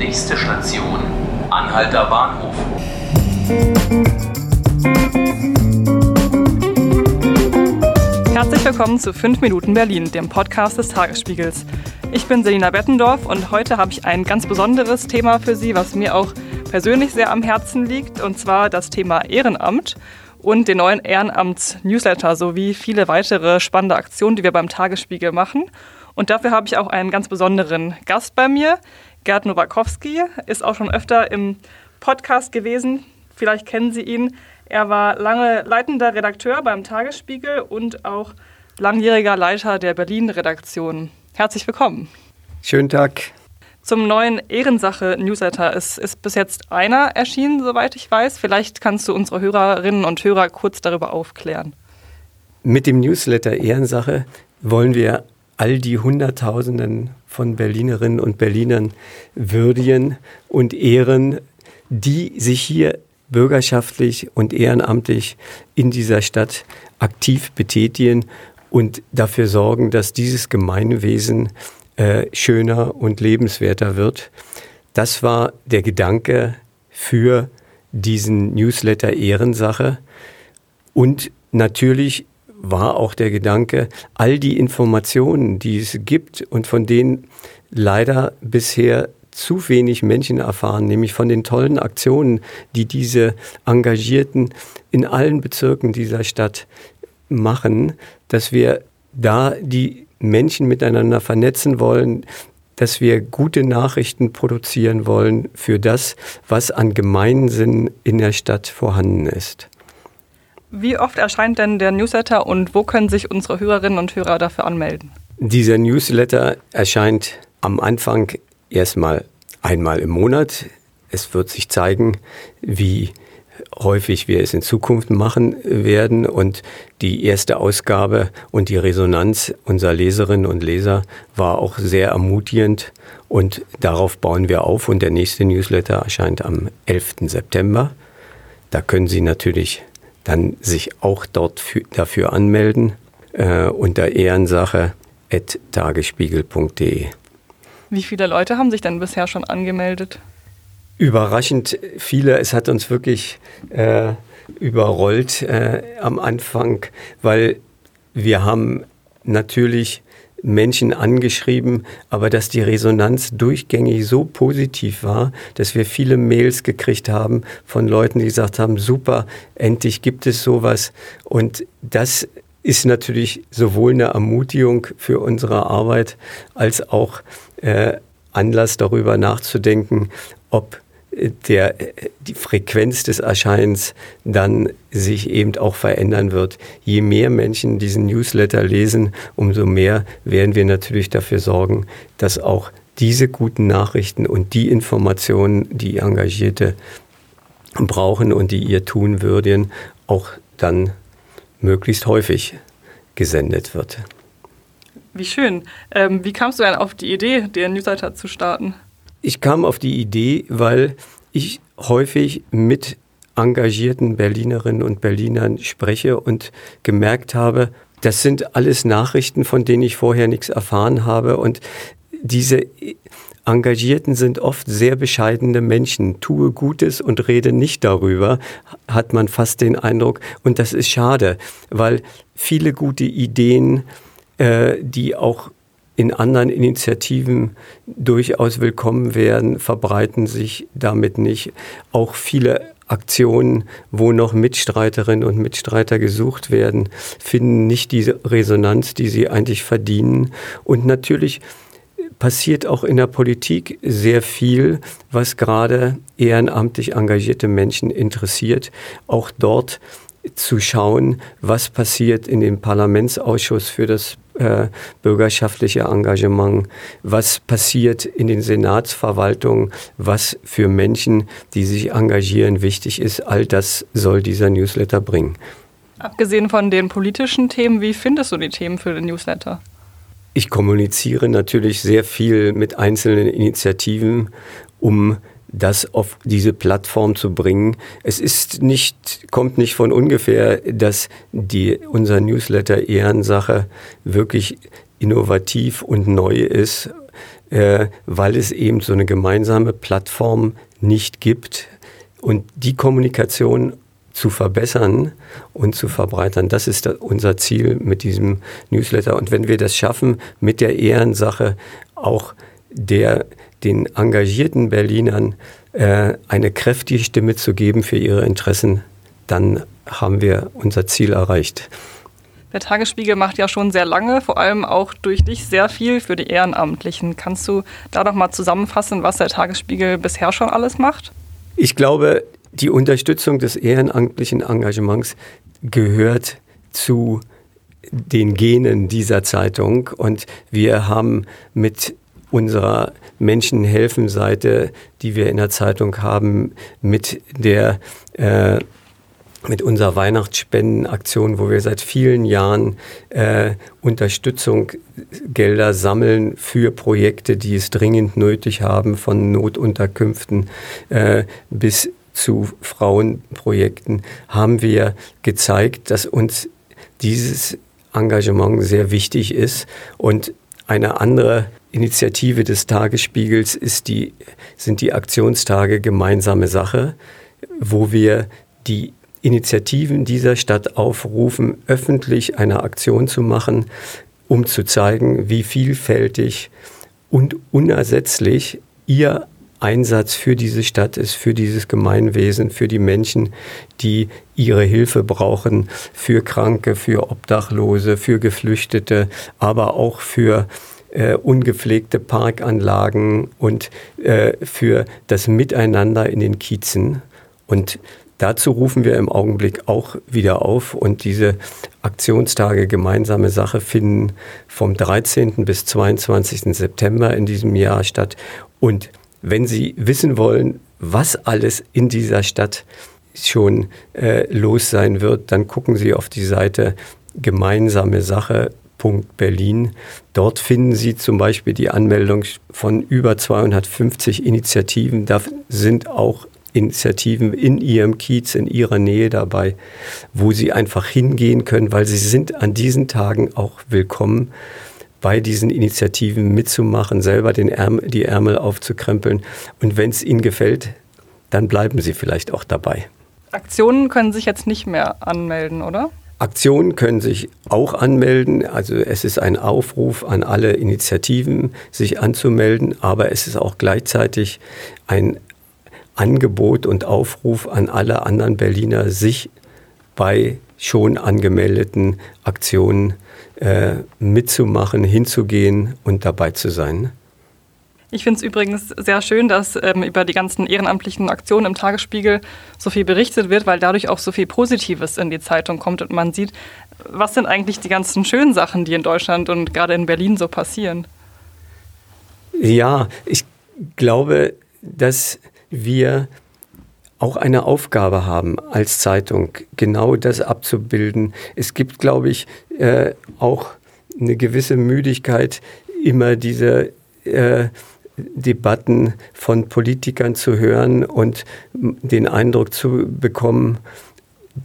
Nächste Station, Anhalter Bahnhof. Herzlich willkommen zu 5 Minuten Berlin, dem Podcast des Tagesspiegels. Ich bin Selina Bettendorf und heute habe ich ein ganz besonderes Thema für Sie, was mir auch persönlich sehr am Herzen liegt, und zwar das Thema Ehrenamt und den neuen Ehrenamts-Newsletter sowie viele weitere spannende Aktionen, die wir beim Tagesspiegel machen. Und dafür habe ich auch einen ganz besonderen Gast bei mir. Gerd Nowakowski ist auch schon öfter im Podcast gewesen. Vielleicht kennen Sie ihn. Er war lange leitender Redakteur beim Tagesspiegel und auch langjähriger Leiter der Berlin-Redaktion. Herzlich willkommen. Schönen Tag. Zum neuen Ehrensache-Newsletter ist, ist bis jetzt einer erschienen, soweit ich weiß. Vielleicht kannst du unsere Hörerinnen und Hörer kurz darüber aufklären. Mit dem Newsletter Ehrensache wollen wir all die Hunderttausenden von Berlinerinnen und Berlinern würdigen und ehren, die sich hier bürgerschaftlich und ehrenamtlich in dieser Stadt aktiv betätigen und dafür sorgen, dass dieses Gemeinwesen äh, schöner und lebenswerter wird. Das war der Gedanke für diesen Newsletter Ehrensache. Und natürlich war auch der Gedanke, all die Informationen, die es gibt und von denen leider bisher zu wenig Menschen erfahren, nämlich von den tollen Aktionen, die diese Engagierten in allen Bezirken dieser Stadt machen, dass wir da die Menschen miteinander vernetzen wollen, dass wir gute Nachrichten produzieren wollen für das, was an Gemeinsinn in der Stadt vorhanden ist. Wie oft erscheint denn der Newsletter und wo können sich unsere Hörerinnen und Hörer dafür anmelden? Dieser Newsletter erscheint am Anfang erstmal einmal im Monat. Es wird sich zeigen, wie häufig wir es in Zukunft machen werden. Und die erste Ausgabe und die Resonanz unserer Leserinnen und Leser war auch sehr ermutigend. Und darauf bauen wir auf. Und der nächste Newsletter erscheint am 11. September. Da können Sie natürlich dann sich auch dort für, dafür anmelden äh, unter ehrensache.tagesspiegel.de. Wie viele Leute haben sich denn bisher schon angemeldet? Überraschend viele. Es hat uns wirklich äh, überrollt äh, am Anfang, weil wir haben natürlich Menschen angeschrieben, aber dass die Resonanz durchgängig so positiv war, dass wir viele Mails gekriegt haben von Leuten, die gesagt haben, super, endlich gibt es sowas. Und das ist natürlich sowohl eine Ermutigung für unsere Arbeit als auch äh, Anlass darüber nachzudenken, ob der, die Frequenz des Erscheinens dann sich eben auch verändern wird. Je mehr Menschen diesen Newsletter lesen, umso mehr werden wir natürlich dafür sorgen, dass auch diese guten Nachrichten und die Informationen, die Engagierte brauchen und die ihr tun würden, auch dann möglichst häufig gesendet wird. Wie schön. Ähm, wie kamst du denn auf die Idee, den Newsletter zu starten? Ich kam auf die Idee, weil ich häufig mit engagierten Berlinerinnen und Berlinern spreche und gemerkt habe, das sind alles Nachrichten, von denen ich vorher nichts erfahren habe. Und diese Engagierten sind oft sehr bescheidene Menschen. Tue Gutes und rede nicht darüber, hat man fast den Eindruck. Und das ist schade, weil viele gute Ideen, äh, die auch in anderen Initiativen durchaus willkommen werden, verbreiten sich damit nicht. Auch viele Aktionen, wo noch Mitstreiterinnen und Mitstreiter gesucht werden, finden nicht diese Resonanz, die sie eigentlich verdienen. Und natürlich passiert auch in der Politik sehr viel, was gerade ehrenamtlich engagierte Menschen interessiert. Auch dort zu schauen, was passiert in dem Parlamentsausschuss für das äh, bürgerschaftliche Engagement, was passiert in den Senatsverwaltungen, was für Menschen, die sich engagieren, wichtig ist. All das soll dieser Newsletter bringen. Abgesehen von den politischen Themen, wie findest du die Themen für den Newsletter? Ich kommuniziere natürlich sehr viel mit einzelnen Initiativen, um das auf diese Plattform zu bringen. Es ist nicht, kommt nicht von ungefähr, dass die, unser Newsletter Ehrensache wirklich innovativ und neu ist. äh, weil es eben so eine gemeinsame Plattform nicht gibt. Und die Kommunikation zu verbessern und zu verbreitern. Das ist unser Ziel mit diesem Newsletter. Und wenn wir das schaffen, mit der Ehrensache auch der, den engagierten Berlinern äh, eine kräftige Stimme zu geben für ihre Interessen, dann haben wir unser Ziel erreicht. Der Tagesspiegel macht ja schon sehr lange, vor allem auch durch dich sehr viel für die Ehrenamtlichen. Kannst du da noch mal zusammenfassen, was der Tagesspiegel bisher schon alles macht? Ich glaube, die Unterstützung des ehrenamtlichen Engagements gehört zu den Genen dieser Zeitung und wir haben mit unserer Menschenhelfen-Seite, die wir in der Zeitung haben, mit der äh, mit unserer Weihnachtsspendenaktion, wo wir seit vielen Jahren äh, Unterstützung, Gelder sammeln für Projekte, die es dringend nötig haben, von Notunterkünften äh, bis zu Frauenprojekten, haben wir gezeigt, dass uns dieses Engagement sehr wichtig ist. Und eine andere Initiative des Tagesspiegels ist die, sind die Aktionstage gemeinsame Sache, wo wir die Initiativen dieser Stadt aufrufen, öffentlich eine Aktion zu machen, um zu zeigen, wie vielfältig und unersetzlich ihr Einsatz für diese Stadt ist, für dieses Gemeinwesen, für die Menschen, die ihre Hilfe brauchen, für Kranke, für Obdachlose, für Geflüchtete, aber auch für äh, ungepflegte Parkanlagen und äh, für das Miteinander in den Kiezen. Und Dazu rufen wir im Augenblick auch wieder auf und diese Aktionstage gemeinsame Sache finden vom 13. bis 22. September in diesem Jahr statt. Und wenn Sie wissen wollen, was alles in dieser Stadt schon äh, los sein wird, dann gucken Sie auf die Seite gemeinsame Sache Berlin. Dort finden Sie zum Beispiel die Anmeldung von über 250 Initiativen. Da sind auch Initiativen in ihrem Kiez, in ihrer Nähe dabei, wo sie einfach hingehen können, weil sie sind an diesen Tagen auch willkommen, bei diesen Initiativen mitzumachen, selber den Ärmel, die Ärmel aufzukrempeln. Und wenn es ihnen gefällt, dann bleiben sie vielleicht auch dabei. Aktionen können sich jetzt nicht mehr anmelden, oder? Aktionen können sich auch anmelden. Also es ist ein Aufruf an alle Initiativen, sich anzumelden, aber es ist auch gleichzeitig ein Angebot und Aufruf an alle anderen Berliner, sich bei schon angemeldeten Aktionen äh, mitzumachen, hinzugehen und dabei zu sein. Ich finde es übrigens sehr schön, dass ähm, über die ganzen ehrenamtlichen Aktionen im Tagesspiegel so viel berichtet wird, weil dadurch auch so viel Positives in die Zeitung kommt und man sieht, was sind eigentlich die ganzen schönen Sachen, die in Deutschland und gerade in Berlin so passieren. Ja, ich glaube, dass wir auch eine Aufgabe haben als Zeitung, genau das abzubilden. Es gibt, glaube ich, äh, auch eine gewisse Müdigkeit, immer diese äh, Debatten von Politikern zu hören und den Eindruck zu bekommen,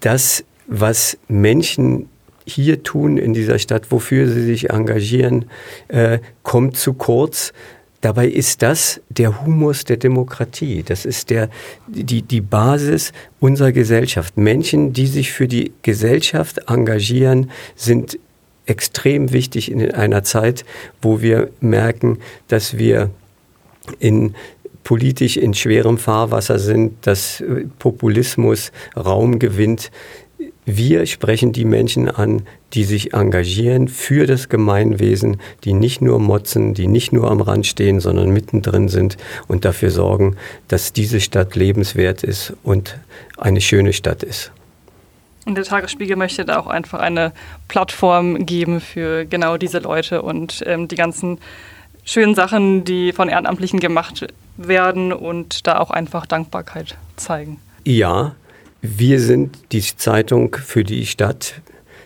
das, was Menschen hier tun in dieser Stadt, wofür sie sich engagieren, äh, kommt zu kurz. Dabei ist das der Humus der Demokratie. Das ist der, die, die Basis unserer Gesellschaft. Menschen, die sich für die Gesellschaft engagieren, sind extrem wichtig in einer Zeit, wo wir merken, dass wir in politisch in schwerem Fahrwasser sind, dass Populismus Raum gewinnt. Wir sprechen die Menschen an, die sich engagieren für das Gemeinwesen, die nicht nur motzen, die nicht nur am Rand stehen, sondern mittendrin sind und dafür sorgen, dass diese Stadt lebenswert ist und eine schöne Stadt ist. Und der Tagesspiegel möchte da auch einfach eine Plattform geben für genau diese Leute und ähm, die ganzen schönen Sachen, die von Ehrenamtlichen gemacht werden und da auch einfach Dankbarkeit zeigen. Ja, wir sind die Zeitung für die Stadt,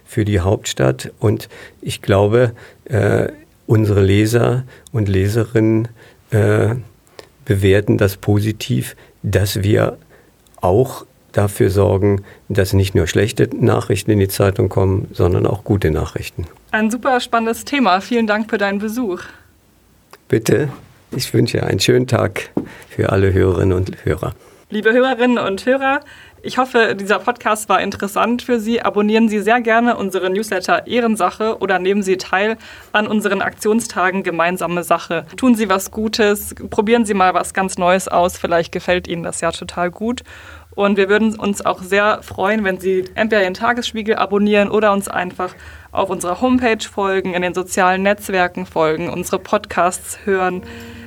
für die Hauptstadt und ich glaube, äh, unsere Leser und Leserinnen äh, bewerten das positiv, dass wir auch dafür sorgen, dass nicht nur schlechte Nachrichten in die Zeitung kommen, sondern auch gute Nachrichten. Ein super spannendes Thema. Vielen Dank für deinen Besuch. Bitte. Ich wünsche einen schönen Tag für alle Hörerinnen und Hörer. Liebe Hörerinnen und Hörer, ich hoffe, dieser Podcast war interessant für Sie. Abonnieren Sie sehr gerne unsere Newsletter Ehrensache oder nehmen Sie teil an unseren Aktionstagen Gemeinsame Sache. Tun Sie was Gutes, probieren Sie mal was ganz Neues aus. Vielleicht gefällt Ihnen das ja total gut. Und wir würden uns auch sehr freuen, wenn Sie entweder den Tagesspiegel abonnieren oder uns einfach auf unserer Homepage folgen, in den sozialen Netzwerken folgen, unsere Podcasts hören.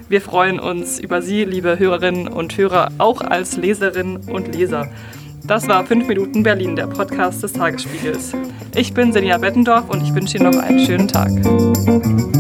Wir freuen uns über Sie, liebe Hörerinnen und Hörer, auch als Leserinnen und Leser. Das war 5 Minuten Berlin, der Podcast des Tagesspiegels. Ich bin Selina Bettendorf und ich wünsche Ihnen noch einen schönen Tag.